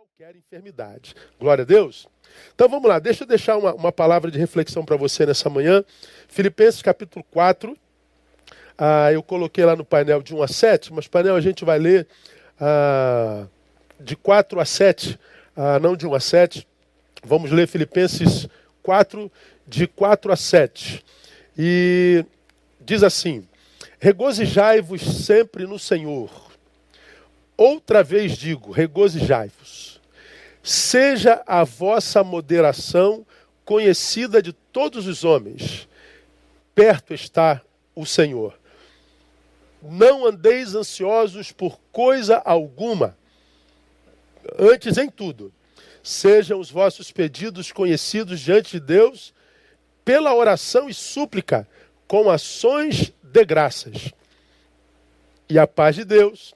qualquer enfermidade. Glória a Deus. Então vamos lá, deixa eu deixar uma, uma palavra de reflexão para você nessa manhã. Filipenses capítulo 4. Ah, eu coloquei lá no painel de 1 a 7, mas painel a gente vai ler ah, de 4 a 7, ah, não de 1 a 7. Vamos ler Filipenses 4, de 4 a 7. E diz assim: Regozijai-vos sempre no Senhor. Outra vez digo: regozijai-vos. Seja a vossa moderação conhecida de todos os homens. Perto está o Senhor. Não andeis ansiosos por coisa alguma. Antes em tudo, sejam os vossos pedidos conhecidos diante de Deus pela oração e súplica, com ações de graças. E a paz de Deus,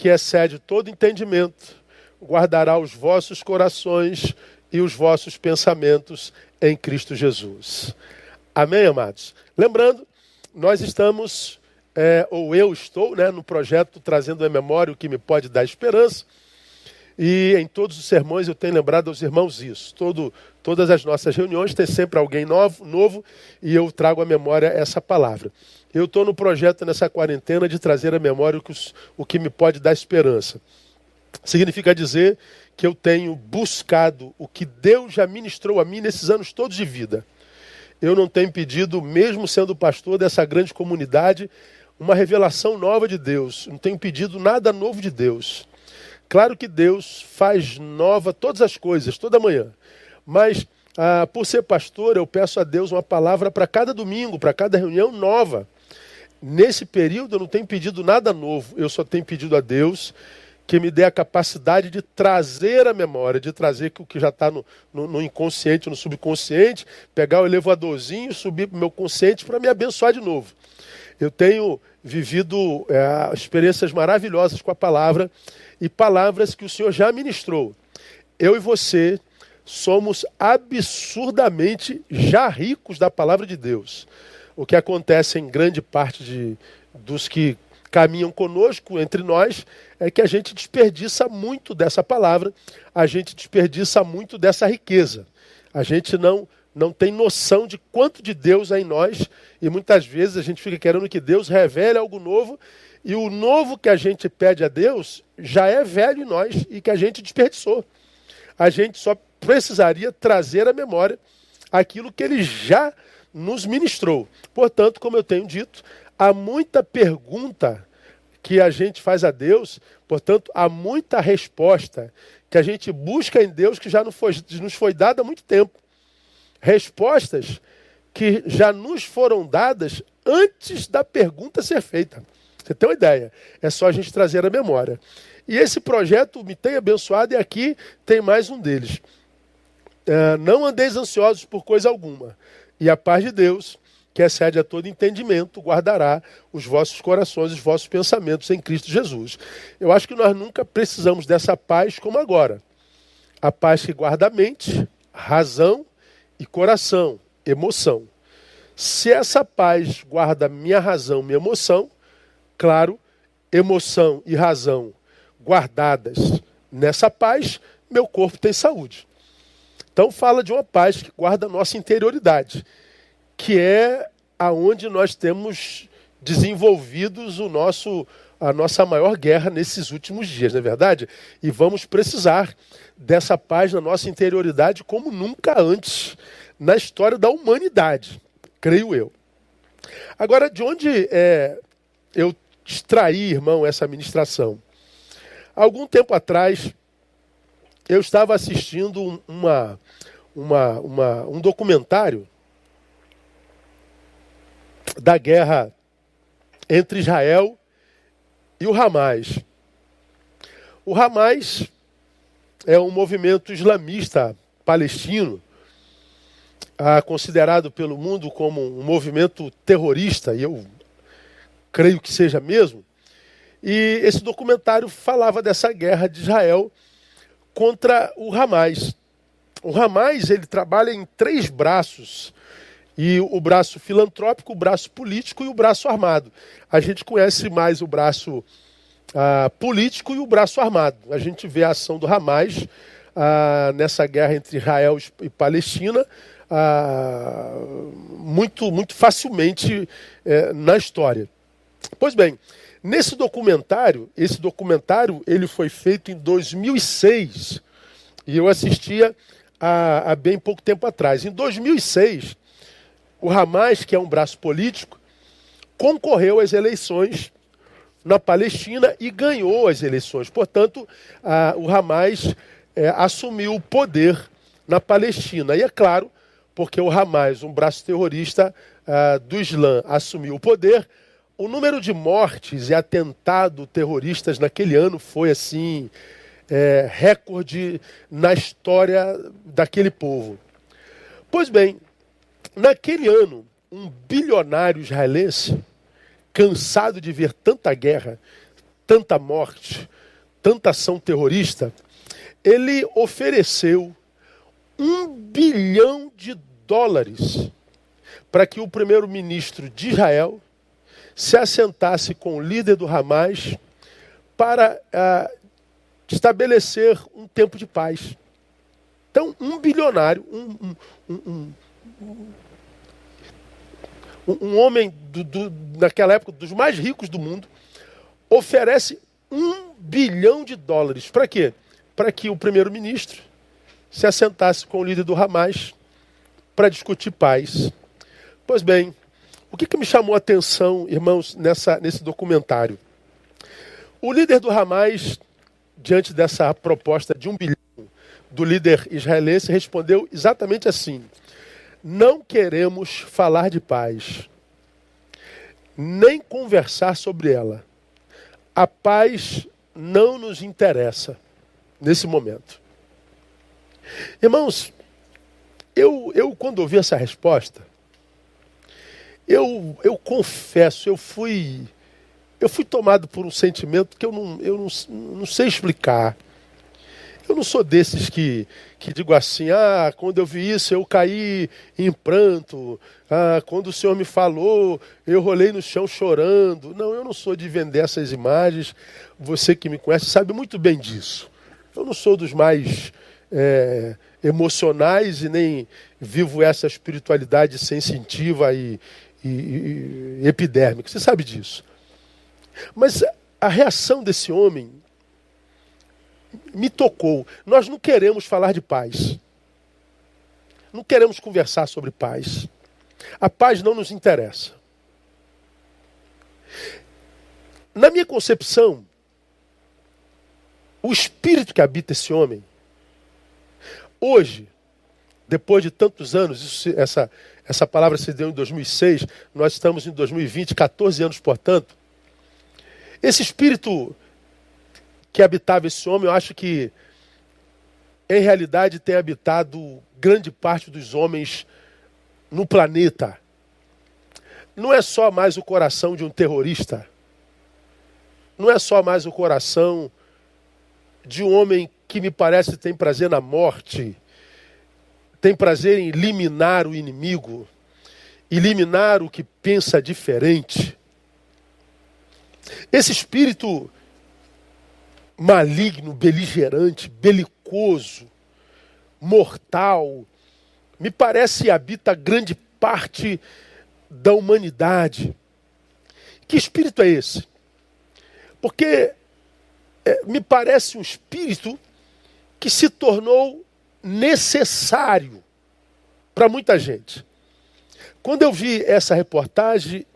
que excede todo entendimento, guardará os vossos corações e os vossos pensamentos em Cristo Jesus. Amém, amados? Lembrando, nós estamos, é, ou eu estou, né, no projeto Trazendo à Memória o que me pode dar esperança. E em todos os sermões eu tenho lembrado aos irmãos isso. Todo, todas as nossas reuniões tem sempre alguém novo, novo e eu trago à memória essa palavra. Eu estou no projeto nessa quarentena de trazer à memória o que, o que me pode dar esperança. Significa dizer que eu tenho buscado o que Deus já ministrou a mim nesses anos todos de vida. Eu não tenho pedido, mesmo sendo pastor dessa grande comunidade, uma revelação nova de Deus. Não tenho pedido nada novo de Deus. Claro que Deus faz nova todas as coisas, toda manhã. Mas, ah, por ser pastor, eu peço a Deus uma palavra para cada domingo, para cada reunião nova. Nesse período eu não tenho pedido nada novo, eu só tenho pedido a Deus que me dê a capacidade de trazer a memória, de trazer o que já está no, no, no, inconsciente, no subconsciente, pegar o elevadorzinho, subir para o meu consciente para me abençoar de novo. Eu tenho vivido é, experiências maravilhosas com a palavra e palavras que o Senhor já ministrou. Eu e você somos absurdamente já ricos da palavra de Deus o que acontece em grande parte de, dos que caminham conosco, entre nós, é que a gente desperdiça muito dessa palavra, a gente desperdiça muito dessa riqueza. A gente não, não tem noção de quanto de Deus há em nós e muitas vezes a gente fica querendo que Deus revele algo novo e o novo que a gente pede a Deus já é velho em nós e que a gente desperdiçou. A gente só precisaria trazer à memória aquilo que ele já nos ministrou. Portanto, como eu tenho dito, há muita pergunta que a gente faz a Deus, portanto, há muita resposta que a gente busca em Deus que já foi, nos foi dada há muito tempo. Respostas que já nos foram dadas antes da pergunta ser feita. Você tem uma ideia? É só a gente trazer a memória. E esse projeto me tem abençoado e aqui tem mais um deles. É, não andeis ansiosos por coisa alguma, e a paz de Deus, que excede a todo entendimento, guardará os vossos corações, os vossos pensamentos em Cristo Jesus. Eu acho que nós nunca precisamos dessa paz como agora. A paz que guarda a mente, razão e coração, emoção. Se essa paz guarda minha razão, minha emoção, claro, emoção e razão guardadas nessa paz, meu corpo tem saúde. Então fala de uma paz que guarda a nossa interioridade, que é aonde nós temos desenvolvidos o nosso a nossa maior guerra nesses últimos dias, não é verdade? E vamos precisar dessa paz na nossa interioridade como nunca antes na história da humanidade, creio eu. Agora, de onde é, eu extraí, irmão, essa ministração? Algum tempo atrás, eu estava assistindo uma, uma, uma, um documentário da guerra entre Israel e o Hamas. O Hamas é um movimento islamista palestino, ah, considerado pelo mundo como um movimento terrorista, e eu creio que seja mesmo. E esse documentário falava dessa guerra de Israel contra o Hamas. O Hamas ele trabalha em três braços. E o braço filantrópico, o braço político e o braço armado. A gente conhece mais o braço ah, político e o braço armado. A gente vê a ação do Hamas ah, nessa guerra entre Israel e Palestina ah, muito, muito facilmente eh, na história. Pois bem, nesse documentário, esse documentário ele foi feito em 2006 e eu assistia há, há bem pouco tempo atrás. Em 2006, o Hamas, que é um braço político, concorreu às eleições na Palestina e ganhou as eleições. Portanto, a, o Hamas é, assumiu o poder na Palestina. E é claro, porque o Hamas, um braço terrorista a, do Islã, assumiu o poder, o número de mortes e atentados terroristas naquele ano foi assim é, recorde na história daquele povo. Pois bem, naquele ano, um bilionário israelense cansado de ver tanta guerra, tanta morte, tanta ação terrorista, ele ofereceu um bilhão de dólares para que o primeiro-ministro de Israel se assentasse com o líder do Hamas para ah, estabelecer um tempo de paz. Então, um bilionário, um, um, um, um homem do, do, naquela época dos mais ricos do mundo, oferece um bilhão de dólares. Para quê? Para que o primeiro-ministro se assentasse com o líder do Hamas para discutir paz. Pois bem, o que, que me chamou a atenção, irmãos, nessa, nesse documentário? O líder do Hamas, diante dessa proposta de um bilhão do líder israelense, respondeu exatamente assim: não queremos falar de paz, nem conversar sobre ela. A paz não nos interessa nesse momento. Irmãos, eu, eu quando ouvi essa resposta, eu, eu confesso, eu fui eu fui tomado por um sentimento que eu não, eu não, não sei explicar. Eu não sou desses que, que digo assim, ah, quando eu vi isso eu caí em pranto, ah, quando o Senhor me falou, eu rolei no chão chorando. Não, eu não sou de vender essas imagens. Você que me conhece sabe muito bem disso. Eu não sou dos mais é, emocionais e nem vivo essa espiritualidade sensitiva e, e, e epidérmica. Você sabe disso. Mas a reação desse homem me tocou. Nós não queremos falar de paz. Não queremos conversar sobre paz. A paz não nos interessa. Na minha concepção, o espírito que habita esse homem, hoje, depois de tantos anos, isso, essa, essa palavra se deu em 2006, nós estamos em 2020, 14 anos, portanto. Esse espírito que habitava esse homem, eu acho que em realidade tem habitado grande parte dos homens no planeta. Não é só mais o coração de um terrorista. Não é só mais o coração de um homem que me parece tem prazer na morte, tem prazer em eliminar o inimigo, eliminar o que pensa diferente. Esse espírito maligno, beligerante, belicoso, mortal, me parece habita grande parte da humanidade. Que espírito é esse? Porque é, me parece um espírito que se tornou necessário para muita gente. Quando eu vi essa reportagem,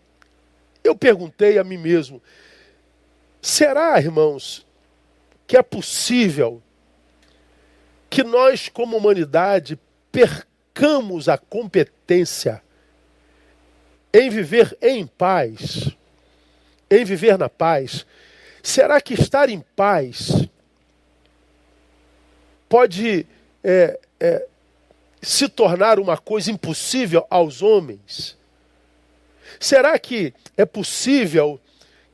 eu perguntei a mim mesmo: será, irmãos, que é possível que nós, como humanidade, percamos a competência em viver em paz, em viver na paz. Será que estar em paz pode é, é, se tornar uma coisa impossível aos homens? Será que é possível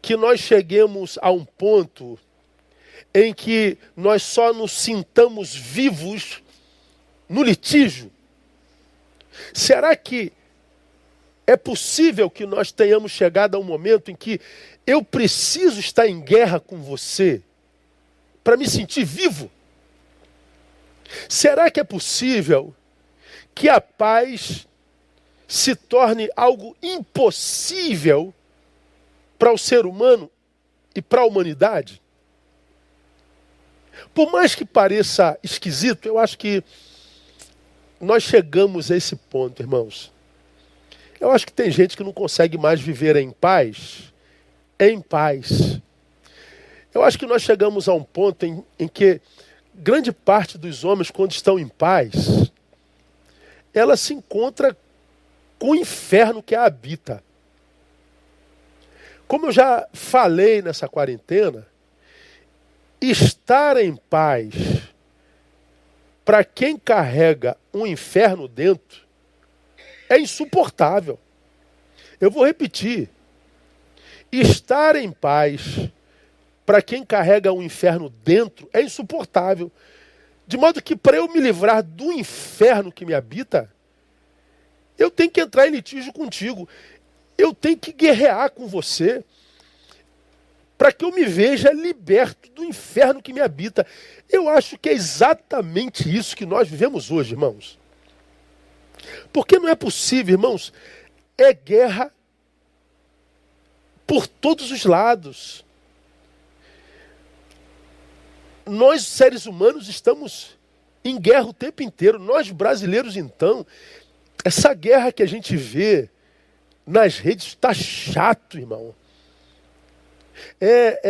que nós cheguemos a um ponto em que nós só nos sintamos vivos no litígio? Será que É possível que nós tenhamos chegado a um momento em que eu preciso estar em guerra com você para me sentir vivo? Será que é possível que a paz se torne algo impossível para o ser humano e para a humanidade? Por mais que pareça esquisito, eu acho que nós chegamos a esse ponto, irmãos. Eu acho que tem gente que não consegue mais viver em paz, em paz. Eu acho que nós chegamos a um ponto em, em que grande parte dos homens, quando estão em paz, ela se encontra com o inferno que a habita. Como eu já falei nessa quarentena, estar em paz para quem carrega um inferno dentro é insuportável. Eu vou repetir. Estar em paz para quem carrega um inferno dentro é insuportável. De modo que para eu me livrar do inferno que me habita, eu tenho que entrar em litígio contigo. Eu tenho que guerrear com você para que eu me veja liberto do inferno que me habita. Eu acho que é exatamente isso que nós vivemos hoje, irmãos. Porque não é possível, irmãos, é guerra por todos os lados. Nós, seres humanos, estamos em guerra o tempo inteiro. Nós, brasileiros, então, essa guerra que a gente vê nas redes está chato, irmão. É,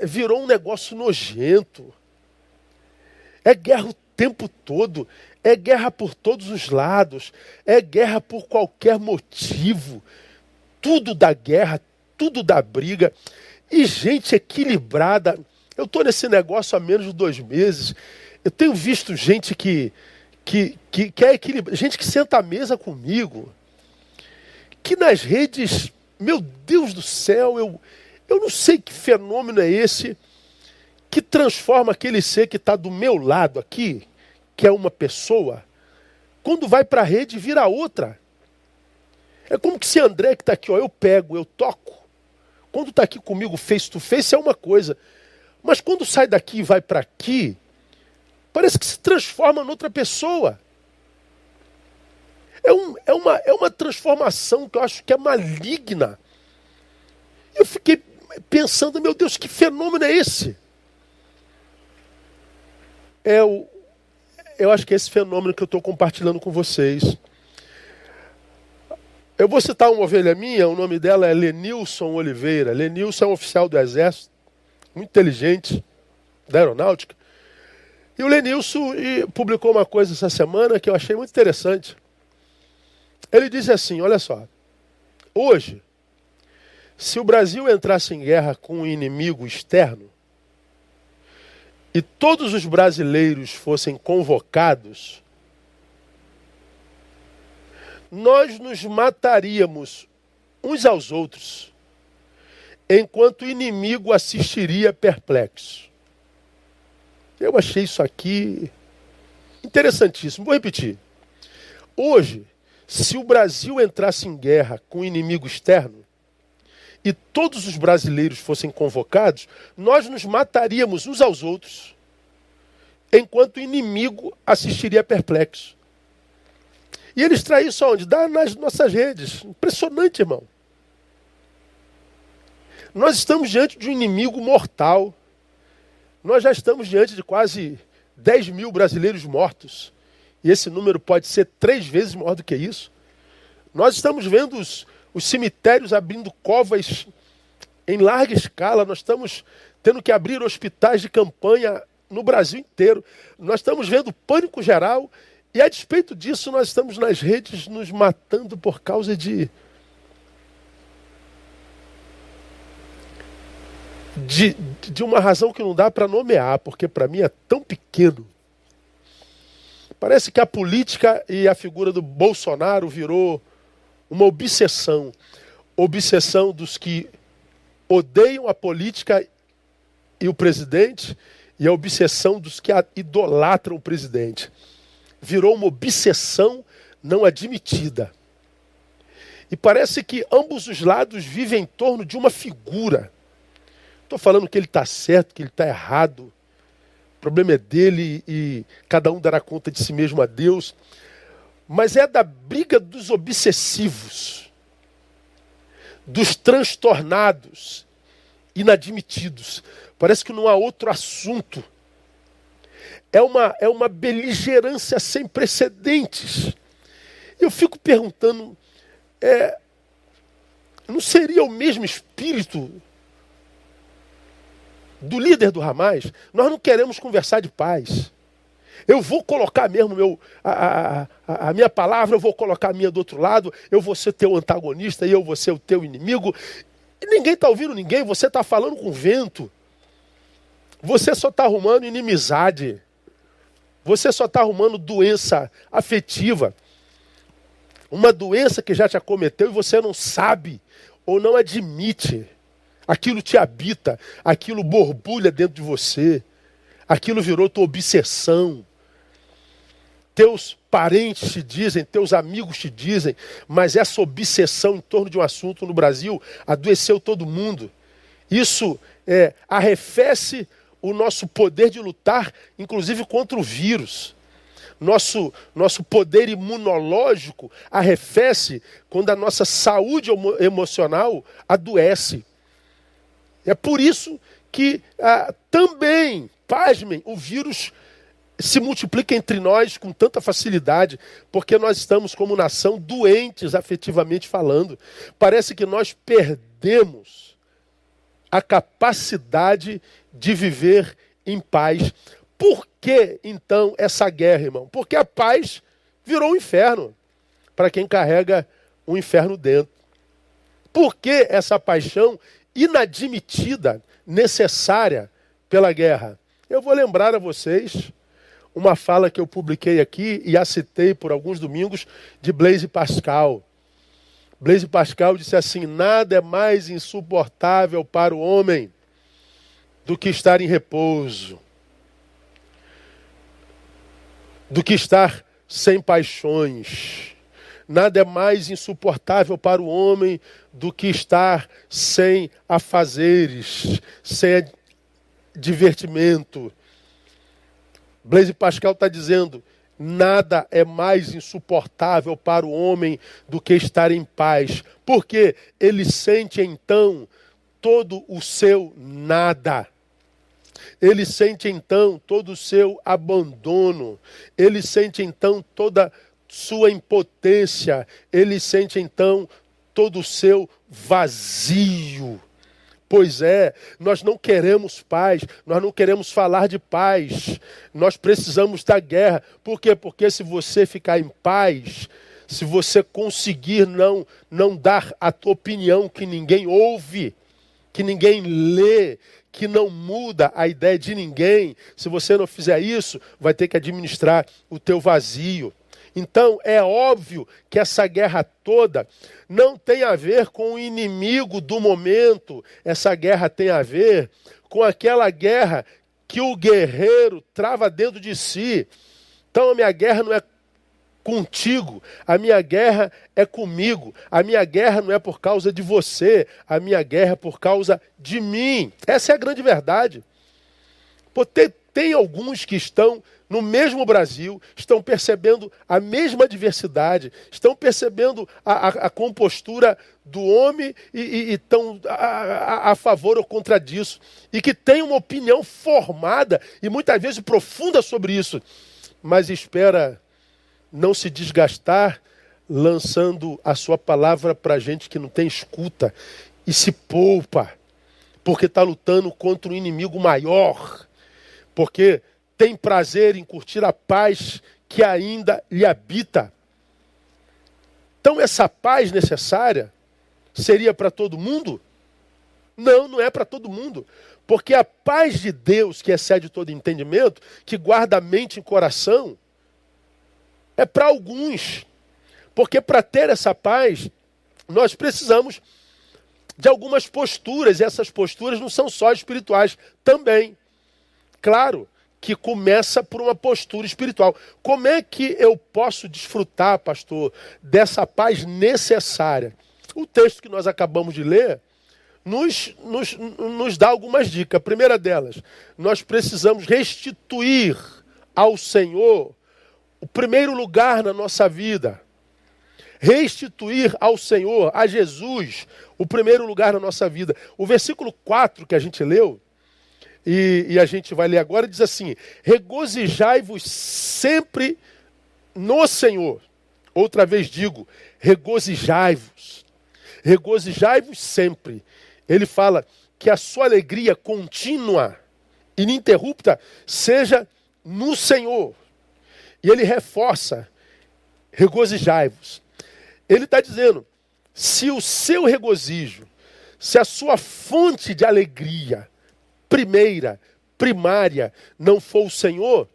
é, virou um negócio nojento. É guerra o tempo todo. É guerra por todos os lados. É guerra por qualquer motivo. Tudo da guerra, tudo da briga. E gente equilibrada. Eu estou nesse negócio há menos de dois meses. Eu tenho visto gente que, que, que, que é equilibrada. Gente que senta à mesa comigo. Que nas redes, meu Deus do céu, eu, eu não sei que fenômeno é esse que transforma aquele ser que está do meu lado aqui, que é uma pessoa, quando vai para a rede vira outra. É como que se André que está aqui, ó, eu pego, eu toco. Quando está aqui comigo face to face é uma coisa. Mas quando sai daqui e vai para aqui, parece que se transforma noutra pessoa. É, um, é, uma, é uma transformação que eu acho que é maligna. Eu fiquei pensando, meu Deus, que fenômeno é esse? É o, eu acho que é esse fenômeno que eu estou compartilhando com vocês. Eu vou citar uma ovelha minha, o nome dela é Lenilson Oliveira. Lenilson é um oficial do Exército, muito inteligente, da aeronáutica. E o Lenilson publicou uma coisa essa semana que eu achei muito interessante. Ele disse assim: olha só, hoje se o Brasil entrasse em guerra com um inimigo externo e todos os brasileiros fossem convocados, nós nos mataríamos uns aos outros, enquanto o inimigo assistiria perplexo. Eu achei isso aqui interessantíssimo. Vou repetir. Hoje, se o Brasil entrasse em guerra com um inimigo externo, e todos os brasileiros fossem convocados, nós nos mataríamos uns aos outros, enquanto o inimigo assistiria perplexo. E eles traem isso aonde? Dá nas nossas redes. Impressionante, irmão. Nós estamos diante de um inimigo mortal. Nós já estamos diante de quase 10 mil brasileiros mortos. E esse número pode ser três vezes maior do que isso. Nós estamos vendo os, os cemitérios abrindo covas em larga escala, nós estamos tendo que abrir hospitais de campanha no Brasil inteiro. Nós estamos vendo pânico geral e, a despeito disso, nós estamos nas redes nos matando por causa de. De, de uma razão que não dá para nomear, porque para mim é tão pequeno. Parece que a política e a figura do Bolsonaro virou uma obsessão. Obsessão dos que odeiam a política e o presidente, e a obsessão dos que idolatram o presidente. Virou uma obsessão não admitida. E parece que ambos os lados vivem em torno de uma figura. Estou falando que ele está certo, que ele está errado. O problema é dele e cada um dará conta de si mesmo a Deus. Mas é da briga dos obsessivos, dos transtornados, inadmitidos. Parece que não há outro assunto. É uma, é uma beligerância sem precedentes. Eu fico perguntando, é, não seria o mesmo espírito do líder do Hamas? Nós não queremos conversar de paz. Eu vou colocar mesmo meu, a, a, a, minha palavra, eu vou colocar a minha do outro lado, eu vou ser teu antagonista e eu vou ser o teu inimigo. E ninguém está ouvindo ninguém, você está falando com vento. Você só está arrumando inimizade. Você só está arrumando doença afetiva. Uma doença que já te acometeu e você não sabe ou não admite. Aquilo te habita, aquilo borbulha dentro de você, aquilo virou tua obsessão. Teus parentes te dizem, teus amigos te dizem, mas essa obsessão em torno de um assunto no Brasil adoeceu todo mundo. Isso é, arrefece o nosso poder de lutar, inclusive contra o vírus. Nosso, nosso poder imunológico arrefece quando a nossa saúde emocional adoece. É por isso que ah, também, pasmem, o vírus se multiplica entre nós com tanta facilidade, porque nós estamos, como nação, doentes afetivamente falando. Parece que nós perdemos a capacidade de viver em paz. Por que então essa guerra, irmão? Porque a paz virou um inferno para quem carrega o um inferno dentro. Por que essa paixão inadmitida, necessária pela guerra? Eu vou lembrar a vocês uma fala que eu publiquei aqui e a citei por alguns domingos de Blaise Pascal. Blaise Pascal disse assim: Nada é mais insuportável para o homem do que estar em repouso, do que estar sem paixões. Nada é mais insuportável para o homem do que estar sem afazeres, sem divertimento. Blaise Pascal está dizendo: nada é mais insuportável para o homem do que estar em paz, porque ele sente então todo o seu nada. Ele sente então todo o seu abandono, ele sente então toda sua impotência, ele sente então todo o seu vazio. Pois é, nós não queremos paz, nós não queremos falar de paz, nós precisamos da guerra. Por quê? Porque se você ficar em paz, se você conseguir não, não dar a tua opinião que ninguém ouve, que ninguém lê, que não muda a ideia de ninguém. Se você não fizer isso, vai ter que administrar o teu vazio. Então é óbvio que essa guerra toda não tem a ver com o inimigo do momento, essa guerra tem a ver com aquela guerra que o guerreiro trava dentro de si. Então a minha guerra não é contigo. A minha guerra é comigo. A minha guerra não é por causa de você. A minha guerra é por causa de mim. Essa é a grande verdade. Pô, tem, tem alguns que estão no mesmo Brasil, estão percebendo a mesma diversidade, estão percebendo a, a, a compostura do homem e, estão a, a, favor ou contra disso. E que têm uma opinião formada e muitas vezes profunda sobre isso, mas espera não se desgastar lançando a sua palavra para gente que não tem escuta e se poupa, porque está lutando contra um inimigo maior, porque tem prazer em curtir a paz que ainda lhe habita. Então, essa paz necessária seria para todo mundo? Não, não é para todo mundo. Porque a paz de Deus, que excede todo entendimento, que guarda a mente e coração, é para alguns. Porque para ter essa paz, nós precisamos de algumas posturas, e essas posturas não são só espirituais, também. Claro que começa por uma postura espiritual. Como é que eu posso desfrutar, pastor, dessa paz necessária? O texto que nós acabamos de ler nos, nos, nos dá algumas dicas. A primeira delas, nós precisamos restituir ao Senhor o primeiro lugar na nossa vida. Restituir ao Senhor, a Jesus, o primeiro lugar na nossa vida. O versículo 4 que a gente leu, e, e a gente vai ler agora, diz assim: Regozijai-vos sempre no Senhor. Outra vez digo, regozijai-vos. Regozijai-vos sempre. Ele fala que a sua alegria contínua, ininterrupta, seja no Senhor. E ele reforça: regozijai-vos. Ele está dizendo: se o seu regozijo, se a sua fonte de alegria, primeira, primária, não for o Senhor,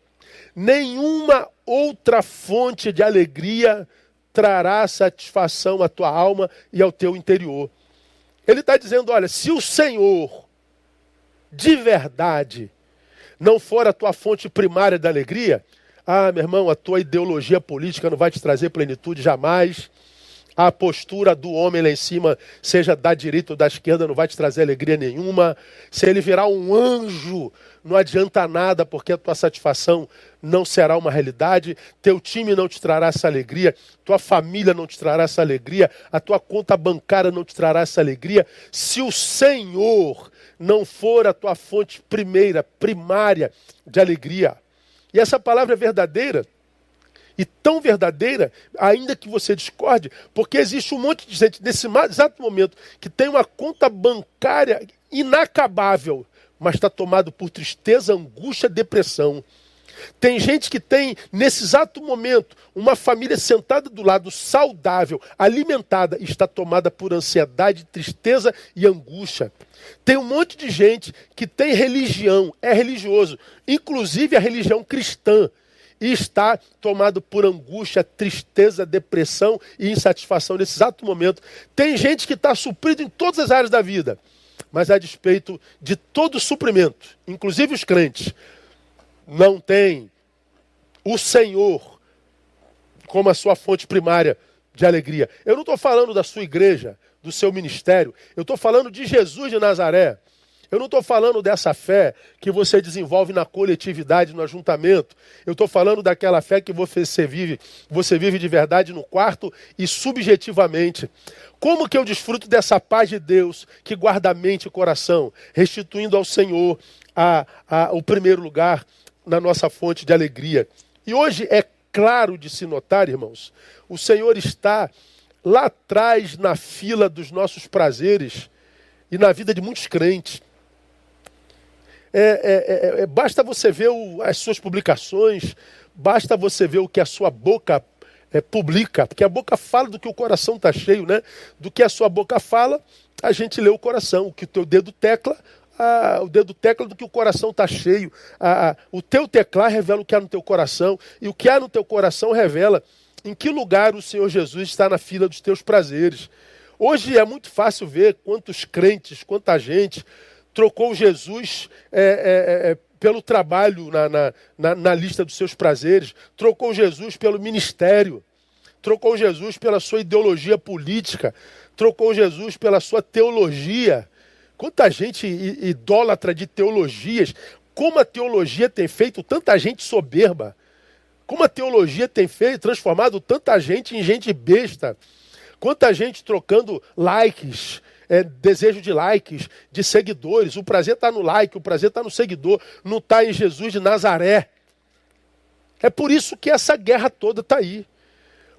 nenhuma outra fonte de alegria trará satisfação à tua alma e ao teu interior. Ele está dizendo: olha, se o Senhor de verdade não for a tua fonte primária da alegria, ah, meu irmão, a tua ideologia política não vai te trazer plenitude jamais. A postura do homem lá em cima, seja da direita ou da esquerda, não vai te trazer alegria nenhuma. Se ele virar um anjo, não adianta nada, porque a tua satisfação não será uma realidade. Teu time não te trará essa alegria, tua família não te trará essa alegria, a tua conta bancária não te trará essa alegria. Se o Senhor não for a tua fonte primeira, primária de alegria. E essa palavra é verdadeira. E tão verdadeira, ainda que você discorde, porque existe um monte de gente nesse exato momento que tem uma conta bancária inacabável, mas está tomado por tristeza, angústia, depressão. Tem gente que tem, nesse exato momento, uma família sentada do lado, saudável, alimentada, está tomada por ansiedade, tristeza e angústia. Tem um monte de gente que tem religião, é religioso, inclusive a religião cristã, e está tomado por angústia, tristeza, depressão e insatisfação nesse exato momento. Tem gente que está suprido em todas as áreas da vida, mas a despeito de todo suprimento, inclusive os crentes, não tem o Senhor como a sua fonte primária de alegria. Eu não estou falando da sua igreja, do seu ministério, eu estou falando de Jesus de Nazaré. Eu não estou falando dessa fé que você desenvolve na coletividade, no ajuntamento. Eu estou falando daquela fé que você vive, você vive de verdade no quarto e subjetivamente. Como que eu desfruto dessa paz de Deus que guarda a mente e o coração, restituindo ao Senhor a, a, o primeiro lugar na nossa fonte de alegria. E hoje é claro de se notar, irmãos, o Senhor está lá atrás na fila dos nossos prazeres e na vida de muitos crentes. É, é, é, é, basta você ver o, as suas publicações, basta você ver o que a sua boca é, publica, porque a boca fala do que o coração está cheio, né? Do que a sua boca fala, a gente lê o coração. O que o teu dedo tecla, ah, o dedo tecla do que o coração está cheio. Ah, o teu teclar revela o que há no teu coração. E o que há no teu coração revela em que lugar o Senhor Jesus está na fila dos teus prazeres. Hoje é muito fácil ver quantos crentes, quanta gente trocou Jesus é, é, é, pelo trabalho na, na, na, na lista dos seus prazeres, trocou Jesus pelo ministério, trocou Jesus pela sua ideologia política, trocou Jesus pela sua teologia. Quanta gente idólatra de teologias, como a teologia tem feito tanta gente soberba, como a teologia tem feito, transformado tanta gente em gente besta, quanta gente trocando likes, é, desejo de likes, de seguidores. O prazer está no like, o prazer está no seguidor, não está em Jesus de Nazaré. É por isso que essa guerra toda está aí.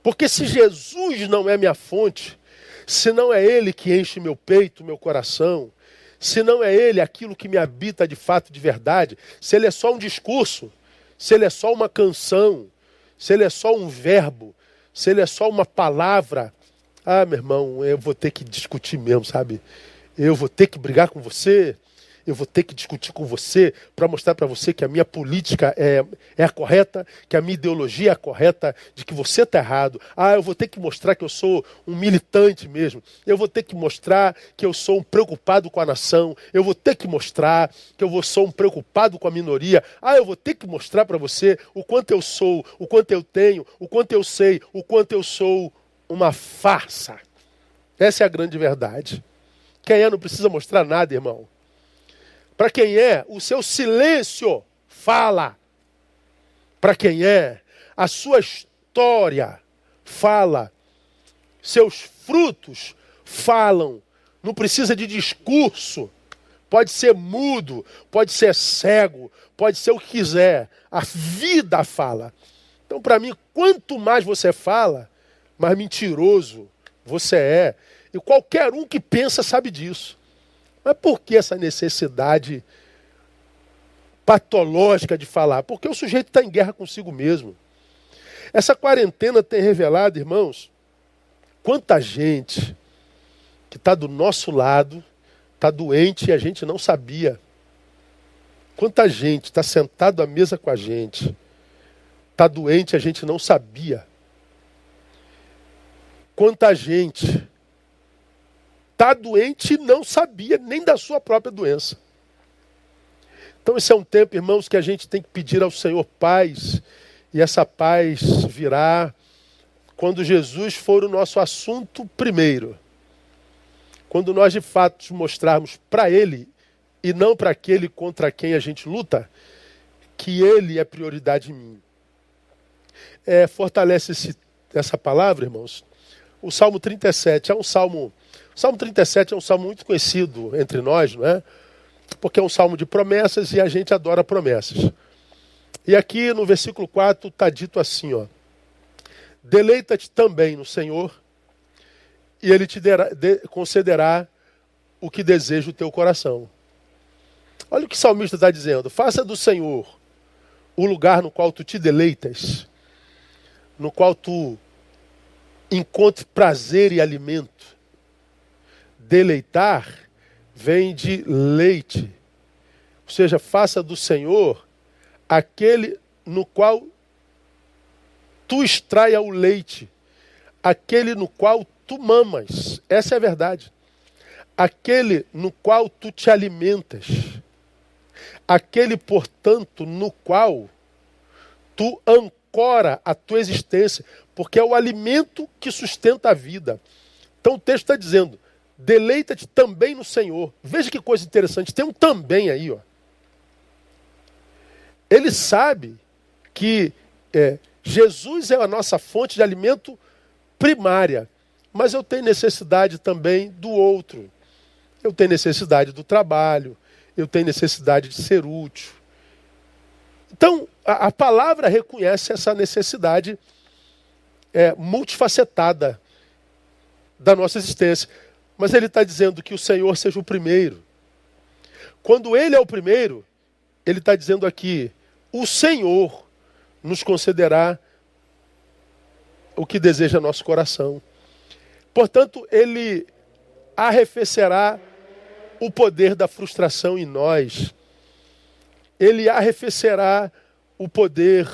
Porque se Jesus não é minha fonte, se não é Ele que enche meu peito, meu coração, se não é Ele aquilo que me habita de fato, de verdade, se Ele é só um discurso, se Ele é só uma canção, se Ele é só um verbo, se Ele é só uma palavra, ah, meu irmão, eu vou ter que discutir mesmo, sabe? Eu vou ter que brigar com você, eu vou ter que discutir com você para mostrar para você que a minha política é, é a correta, que a minha ideologia é a correta, de que você está errado. Ah, eu vou ter que mostrar que eu sou um militante mesmo. Eu vou ter que mostrar que eu sou um preocupado com a nação. Eu vou ter que mostrar que eu sou um preocupado com a minoria. Ah, eu vou ter que mostrar para você o quanto eu sou, o quanto eu tenho, o quanto eu sei, o quanto eu sou uma farsa. Essa é a grande verdade. Quem é não precisa mostrar nada, irmão. Para quem é, o seu silêncio fala. Para quem é, a sua história fala. Seus frutos falam. Não precisa de discurso. Pode ser mudo, pode ser cego, pode ser o que quiser. A vida fala. Então, para mim, quanto mais você fala, mais mentiroso você é. E qualquer um que pensa sabe disso. Mas por que essa necessidade patológica de falar? Porque o sujeito está em guerra consigo mesmo. Essa quarentena tem revelado, irmãos, quanta gente que está do nosso lado está doente e a gente não sabia. Quanta gente está sentado à mesa com a gente, está doente e a gente não sabia. Quanta gente está doente e não sabia nem da sua própria doença. Então, esse é um tempo, irmãos, que a gente tem que pedir ao Senhor paz, e essa paz virá quando Jesus for o nosso assunto primeiro. Quando nós de fato mostrarmos para Ele e não para aquele contra quem a gente luta, que Ele é prioridade em mim. É, fortalece essa palavra, irmãos. O Salmo 37 é um salmo o Salmo 37 é um salmo muito conhecido entre nós, não é? Porque é um salmo de promessas e a gente adora promessas. E aqui no versículo 4 está dito assim, ó. Deleita-te também no Senhor, e Ele te derá, de, concederá o que deseja o teu coração. Olha o que o salmista está dizendo. Faça do Senhor o lugar no qual tu te deleitas, no qual tu encontre prazer e alimento Deleitar vem de leite. Ou seja, faça do Senhor aquele no qual tu extraia o leite, aquele no qual tu mamas. Essa é a verdade. Aquele no qual tu te alimentas. Aquele, portanto, no qual tu ancora a tua existência, porque é o alimento que sustenta a vida. Então o texto está dizendo: Deleita-te também no Senhor. Veja que coisa interessante, tem um também aí, ó. Ele sabe que é, Jesus é a nossa fonte de alimento primária, mas eu tenho necessidade também do outro. Eu tenho necessidade do trabalho, eu tenho necessidade de ser útil. Então, a, a palavra reconhece essa necessidade é, multifacetada da nossa existência. Mas ele está dizendo que o Senhor seja o primeiro. Quando ele é o primeiro, ele está dizendo aqui: o Senhor nos concederá o que deseja nosso coração. Portanto, ele arrefecerá o poder da frustração em nós. Ele arrefecerá o poder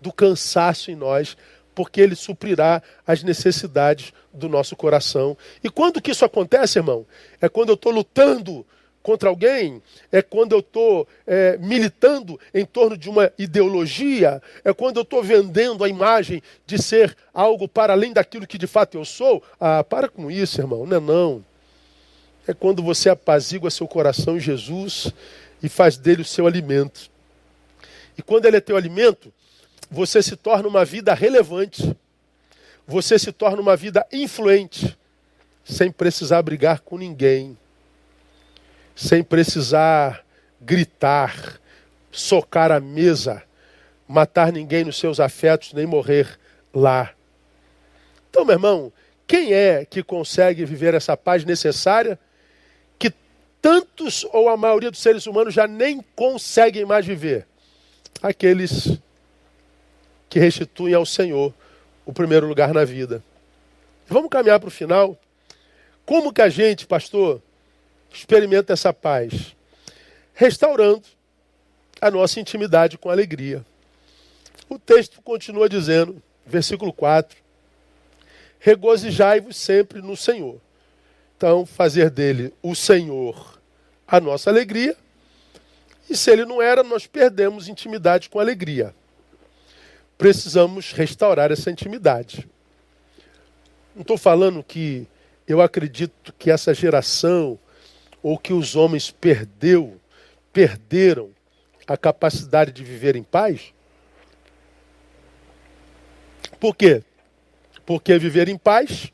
do cansaço em nós porque Ele suprirá as necessidades do nosso coração. E quando que isso acontece, irmão? É quando eu estou lutando contra alguém, é quando eu estou é, militando em torno de uma ideologia, é quando eu estou vendendo a imagem de ser algo para além daquilo que de fato eu sou. Ah, para com isso, irmão, não é não. É quando você apazigua seu coração em Jesus e faz dele o seu alimento. E quando ele é teu alimento, você se torna uma vida relevante. Você se torna uma vida influente, sem precisar brigar com ninguém, sem precisar gritar, socar a mesa, matar ninguém nos seus afetos, nem morrer lá. Então, meu irmão, quem é que consegue viver essa paz necessária tantos ou a maioria dos seres humanos já nem conseguem mais viver? Aqueles que restituem ao Senhor o primeiro lugar na vida. Vamos caminhar para o final. Como que a gente, pastor, experimenta essa paz? restaurando a nossa intimidade com alegria. O texto continua dizendo, versículo 4: Regozijai-vos sempre no Senhor. Então, fazer dele o Senhor a nossa alegria. E se ele não era, nós perdemos intimidade com alegria. Precisamos restaurar essa intimidade. Não estou falando que eu acredito que essa geração ou que os homens perdeu, perderam a capacidade de viver em paz. Por quê? Porque viver em paz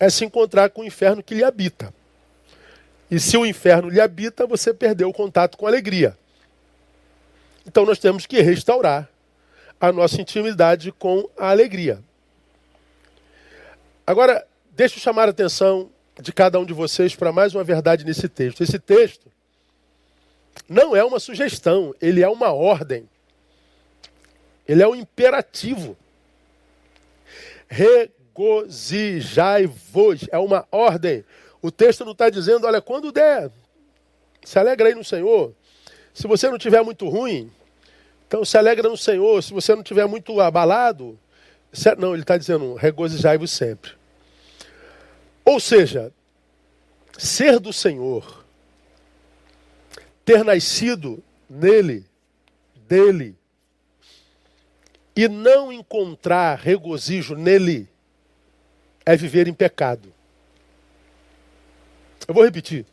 é se encontrar com o inferno que lhe habita. E se o inferno lhe habita, você perdeu o contato com a alegria. Então nós temos que restaurar a nossa intimidade com a alegria. Agora, deixa eu chamar a atenção de cada um de vocês para mais uma verdade nesse texto. Esse texto não é uma sugestão, ele é uma ordem. Ele é um imperativo. Regozijai-vos. É uma ordem. O texto não está dizendo, olha, quando der, se alegra aí no Senhor. Se você não tiver muito ruim, então se alegra no Senhor. Se você não tiver muito abalado, não, ele está dizendo, regozijai-vos sempre. Ou seja, ser do Senhor, ter nascido nele, dele, e não encontrar regozijo nele é viver em pecado. Eu vou repetir.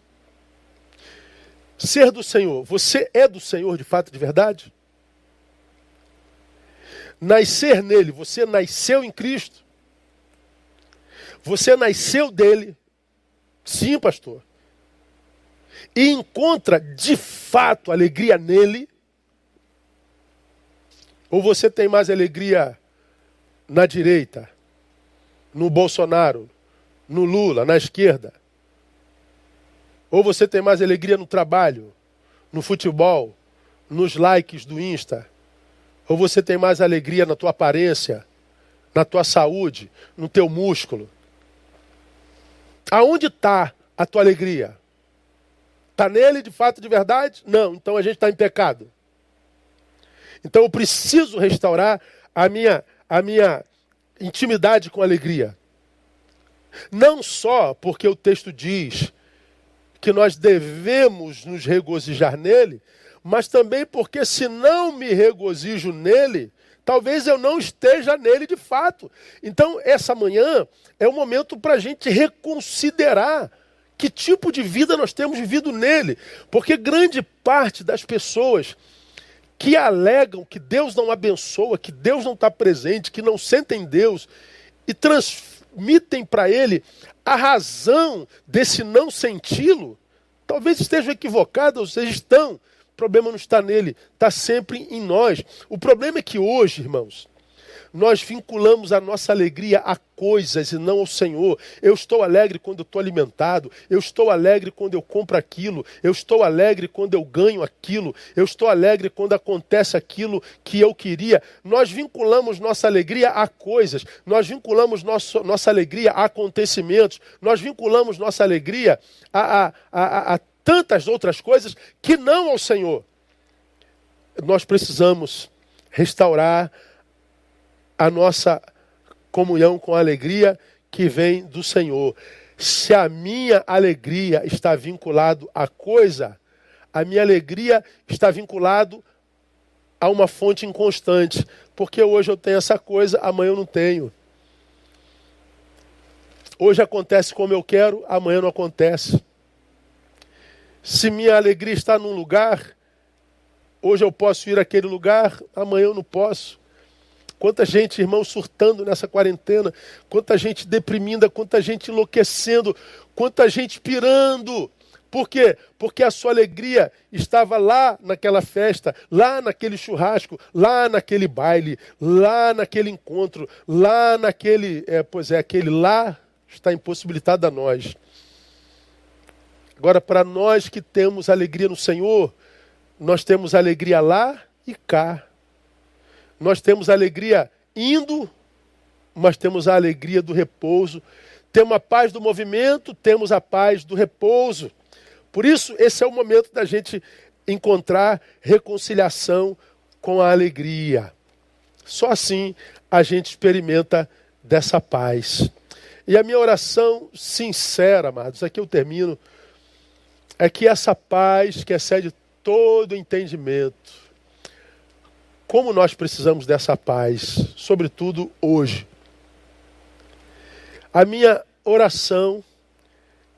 Ser do Senhor, você é do Senhor de fato, de verdade? Nascer nele, você nasceu em Cristo. Você nasceu dele. Sim, pastor. E encontra de fato alegria nele ou você tem mais alegria na direita, no Bolsonaro, no Lula, na esquerda? Ou você tem mais alegria no trabalho, no futebol, nos likes do Insta? Ou você tem mais alegria na tua aparência, na tua saúde, no teu músculo? Aonde está a tua alegria? Está nele de fato de verdade? Não, então a gente está em pecado. Então eu preciso restaurar a minha, a minha intimidade com alegria. Não só porque o texto diz que nós devemos nos regozijar nele, mas também porque se não me regozijo nele, talvez eu não esteja nele de fato. Então, essa manhã é o momento para a gente reconsiderar que tipo de vida nós temos vivido nele, porque grande parte das pessoas que alegam que Deus não abençoa, que Deus não está presente, que não sentem Deus e transmitem para ele a razão desse não senti-lo, talvez estejam equivocados, ou seja, estão. O problema não está nele, está sempre em nós. O problema é que hoje, irmãos, nós vinculamos a nossa alegria a coisas e não ao Senhor. Eu estou alegre quando estou alimentado, eu estou alegre quando eu compro aquilo, eu estou alegre quando eu ganho aquilo, eu estou alegre quando acontece aquilo que eu queria. Nós vinculamos nossa alegria a coisas, nós vinculamos nosso, nossa alegria a acontecimentos, nós vinculamos nossa alegria a, a, a, a tantas outras coisas que não ao Senhor. Nós precisamos restaurar a nossa comunhão com a alegria que vem do Senhor. Se a minha alegria está vinculado a coisa, a minha alegria está vinculado a uma fonte inconstante, porque hoje eu tenho essa coisa, amanhã eu não tenho. Hoje acontece como eu quero, amanhã não acontece. Se minha alegria está num lugar, hoje eu posso ir àquele lugar, amanhã eu não posso. Quanta gente, irmão, surtando nessa quarentena, quanta gente deprimida, quanta gente enlouquecendo, quanta gente pirando. Por quê? Porque a sua alegria estava lá naquela festa, lá naquele churrasco, lá naquele baile, lá naquele encontro, lá naquele. É, pois é, aquele lá está impossibilitado a nós. Agora, para nós que temos alegria no Senhor, nós temos alegria lá e cá. Nós temos alegria indo, mas temos a alegria do repouso. Temos a paz do movimento, temos a paz do repouso. Por isso, esse é o momento da gente encontrar reconciliação com a alegria. Só assim a gente experimenta dessa paz. E a minha oração sincera, amados, aqui eu termino, é que essa paz que excede todo entendimento, como nós precisamos dessa paz, sobretudo hoje. A minha oração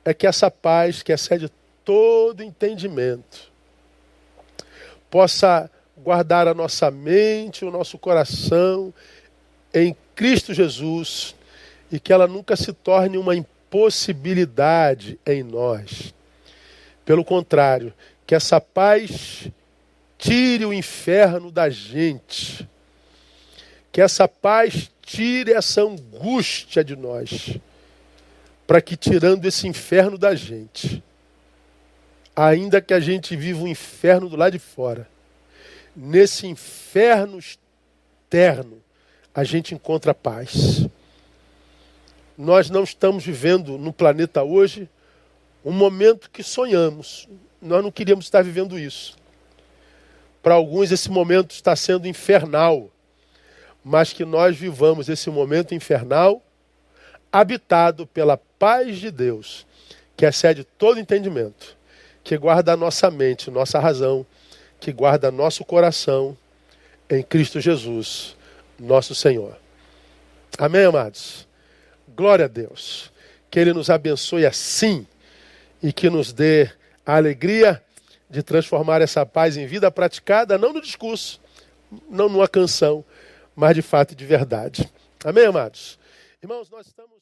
é que essa paz que excede todo entendimento possa guardar a nossa mente, o nosso coração em Cristo Jesus e que ela nunca se torne uma impossibilidade em nós. Pelo contrário, que essa paz tire o inferno da gente. Que essa paz tire essa angústia de nós. Para que, tirando esse inferno da gente, ainda que a gente viva um inferno do lado de fora, nesse inferno externo, a gente encontra paz. Nós não estamos vivendo no planeta hoje um momento que sonhamos. Nós não queríamos estar vivendo isso. Para alguns, esse momento está sendo infernal, mas que nós vivamos esse momento infernal habitado pela paz de Deus, que excede todo entendimento, que guarda a nossa mente, nossa razão, que guarda nosso coração em Cristo Jesus, nosso Senhor. Amém, amados? Glória a Deus. Que Ele nos abençoe assim e que nos dê a alegria de transformar essa paz em vida praticada, não no discurso, não numa canção, mas de fato e de verdade. Amém, amados? Irmãos, nós estamos.